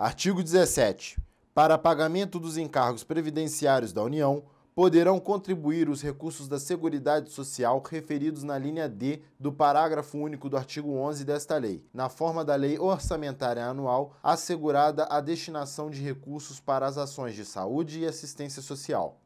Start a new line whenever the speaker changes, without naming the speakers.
Artigo 17. Para pagamento dos encargos previdenciários da União, poderão contribuir os recursos da Seguridade Social referidos na linha D do parágrafo único do artigo 11 desta lei, na forma da Lei Orçamentária Anual, assegurada a destinação de recursos para as ações de saúde e assistência social.